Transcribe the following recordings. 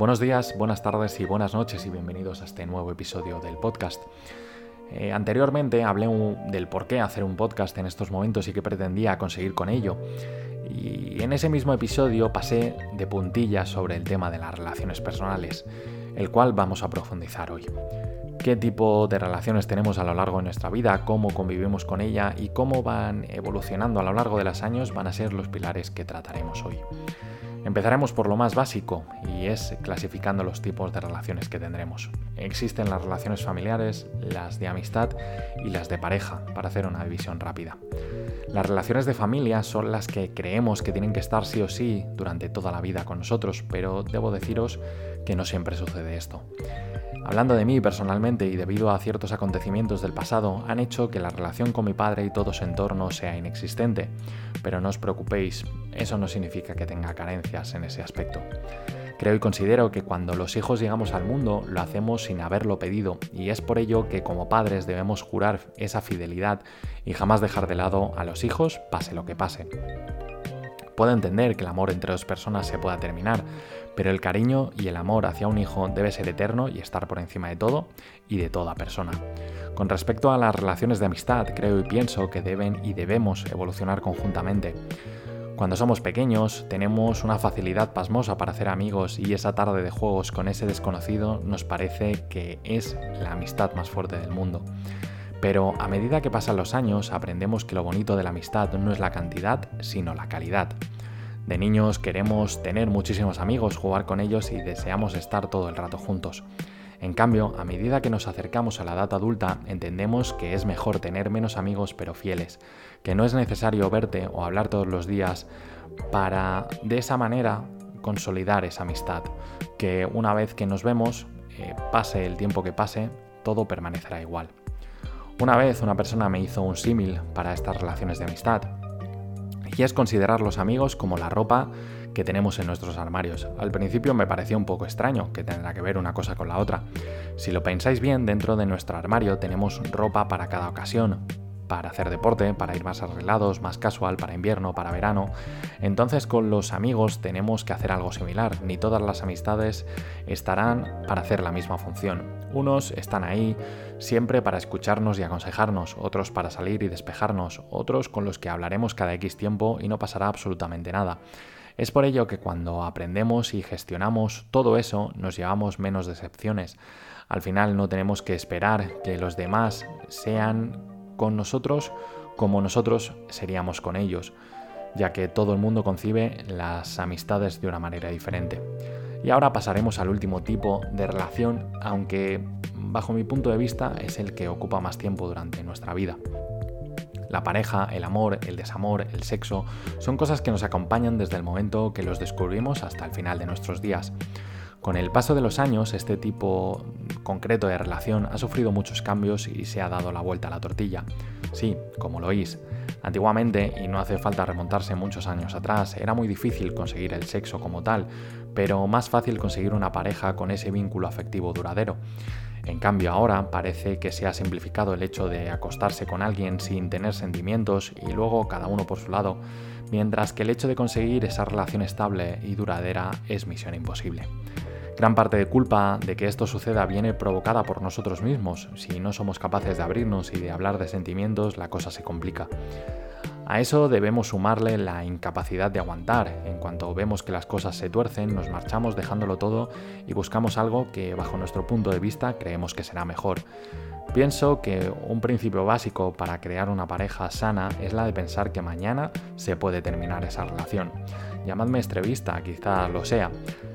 Buenos días, buenas tardes y buenas noches y bienvenidos a este nuevo episodio del podcast. Eh, anteriormente hablé del por qué hacer un podcast en estos momentos y qué pretendía conseguir con ello. Y en ese mismo episodio pasé de puntillas sobre el tema de las relaciones personales, el cual vamos a profundizar hoy. ¿Qué tipo de relaciones tenemos a lo largo de nuestra vida? ¿Cómo convivimos con ella? ¿Y cómo van evolucionando a lo largo de los años? Van a ser los pilares que trataremos hoy. Empezaremos por lo más básico y es clasificando los tipos de relaciones que tendremos. Existen las relaciones familiares, las de amistad y las de pareja, para hacer una división rápida. Las relaciones de familia son las que creemos que tienen que estar sí o sí durante toda la vida con nosotros, pero debo deciros que no siempre sucede esto. Hablando de mí personalmente y debido a ciertos acontecimientos del pasado, han hecho que la relación con mi padre y todo su entorno sea inexistente. Pero no os preocupéis, eso no significa que tenga carencias en ese aspecto. Creo y considero que cuando los hijos llegamos al mundo lo hacemos sin haberlo pedido y es por ello que como padres debemos jurar esa fidelidad y jamás dejar de lado a los hijos pase lo que pase. Puedo entender que el amor entre dos personas se pueda terminar, pero el cariño y el amor hacia un hijo debe ser eterno y estar por encima de todo y de toda persona. Con respecto a las relaciones de amistad, creo y pienso que deben y debemos evolucionar conjuntamente. Cuando somos pequeños tenemos una facilidad pasmosa para hacer amigos y esa tarde de juegos con ese desconocido nos parece que es la amistad más fuerte del mundo. Pero a medida que pasan los años aprendemos que lo bonito de la amistad no es la cantidad, sino la calidad. De niños queremos tener muchísimos amigos, jugar con ellos y deseamos estar todo el rato juntos. En cambio, a medida que nos acercamos a la edad adulta, entendemos que es mejor tener menos amigos pero fieles, que no es necesario verte o hablar todos los días para de esa manera consolidar esa amistad, que una vez que nos vemos, eh, pase el tiempo que pase, todo permanecerá igual. Una vez una persona me hizo un símil para estas relaciones de amistad, y es considerar los amigos como la ropa que tenemos en nuestros armarios. Al principio me pareció un poco extraño que tendrá que ver una cosa con la otra. Si lo pensáis bien, dentro de nuestro armario tenemos ropa para cada ocasión, para hacer deporte, para ir más arreglados, más casual, para invierno, para verano. Entonces con los amigos tenemos que hacer algo similar. Ni todas las amistades estarán para hacer la misma función. Unos están ahí siempre para escucharnos y aconsejarnos, otros para salir y despejarnos, otros con los que hablaremos cada X tiempo y no pasará absolutamente nada. Es por ello que cuando aprendemos y gestionamos todo eso nos llevamos menos decepciones. Al final no tenemos que esperar que los demás sean con nosotros como nosotros seríamos con ellos, ya que todo el mundo concibe las amistades de una manera diferente. Y ahora pasaremos al último tipo de relación, aunque bajo mi punto de vista es el que ocupa más tiempo durante nuestra vida. La pareja, el amor, el desamor, el sexo, son cosas que nos acompañan desde el momento que los descubrimos hasta el final de nuestros días. Con el paso de los años, este tipo concreto de relación ha sufrido muchos cambios y se ha dado la vuelta a la tortilla. Sí, como lo oís. Antiguamente, y no hace falta remontarse muchos años atrás, era muy difícil conseguir el sexo como tal, pero más fácil conseguir una pareja con ese vínculo afectivo duradero. En cambio ahora parece que se ha simplificado el hecho de acostarse con alguien sin tener sentimientos y luego cada uno por su lado, mientras que el hecho de conseguir esa relación estable y duradera es misión imposible. Gran parte de culpa de que esto suceda viene provocada por nosotros mismos. Si no somos capaces de abrirnos y de hablar de sentimientos, la cosa se complica. A eso debemos sumarle la incapacidad de aguantar. En cuanto vemos que las cosas se tuercen, nos marchamos dejándolo todo y buscamos algo que bajo nuestro punto de vista creemos que será mejor. Pienso que un principio básico para crear una pareja sana es la de pensar que mañana se puede terminar esa relación. Llamadme estrevista, quizá lo sea,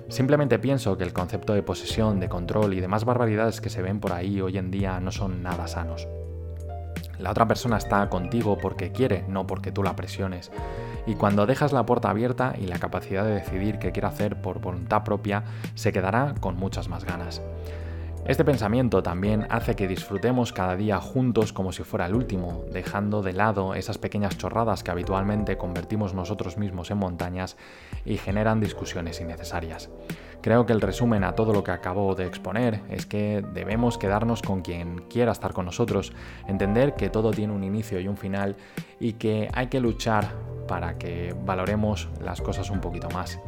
Simplemente pienso que el concepto de posesión, de control y demás barbaridades que se ven por ahí hoy en día no son nada sanos. La otra persona está contigo porque quiere, no porque tú la presiones. Y cuando dejas la puerta abierta y la capacidad de decidir qué quiere hacer por voluntad propia, se quedará con muchas más ganas. Este pensamiento también hace que disfrutemos cada día juntos como si fuera el último, dejando de lado esas pequeñas chorradas que habitualmente convertimos nosotros mismos en montañas y generan discusiones innecesarias. Creo que el resumen a todo lo que acabo de exponer es que debemos quedarnos con quien quiera estar con nosotros, entender que todo tiene un inicio y un final y que hay que luchar para que valoremos las cosas un poquito más.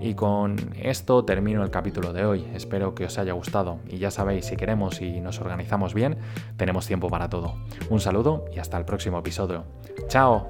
Y con esto termino el capítulo de hoy. Espero que os haya gustado. Y ya sabéis, si queremos y nos organizamos bien, tenemos tiempo para todo. Un saludo y hasta el próximo episodio. ¡Chao!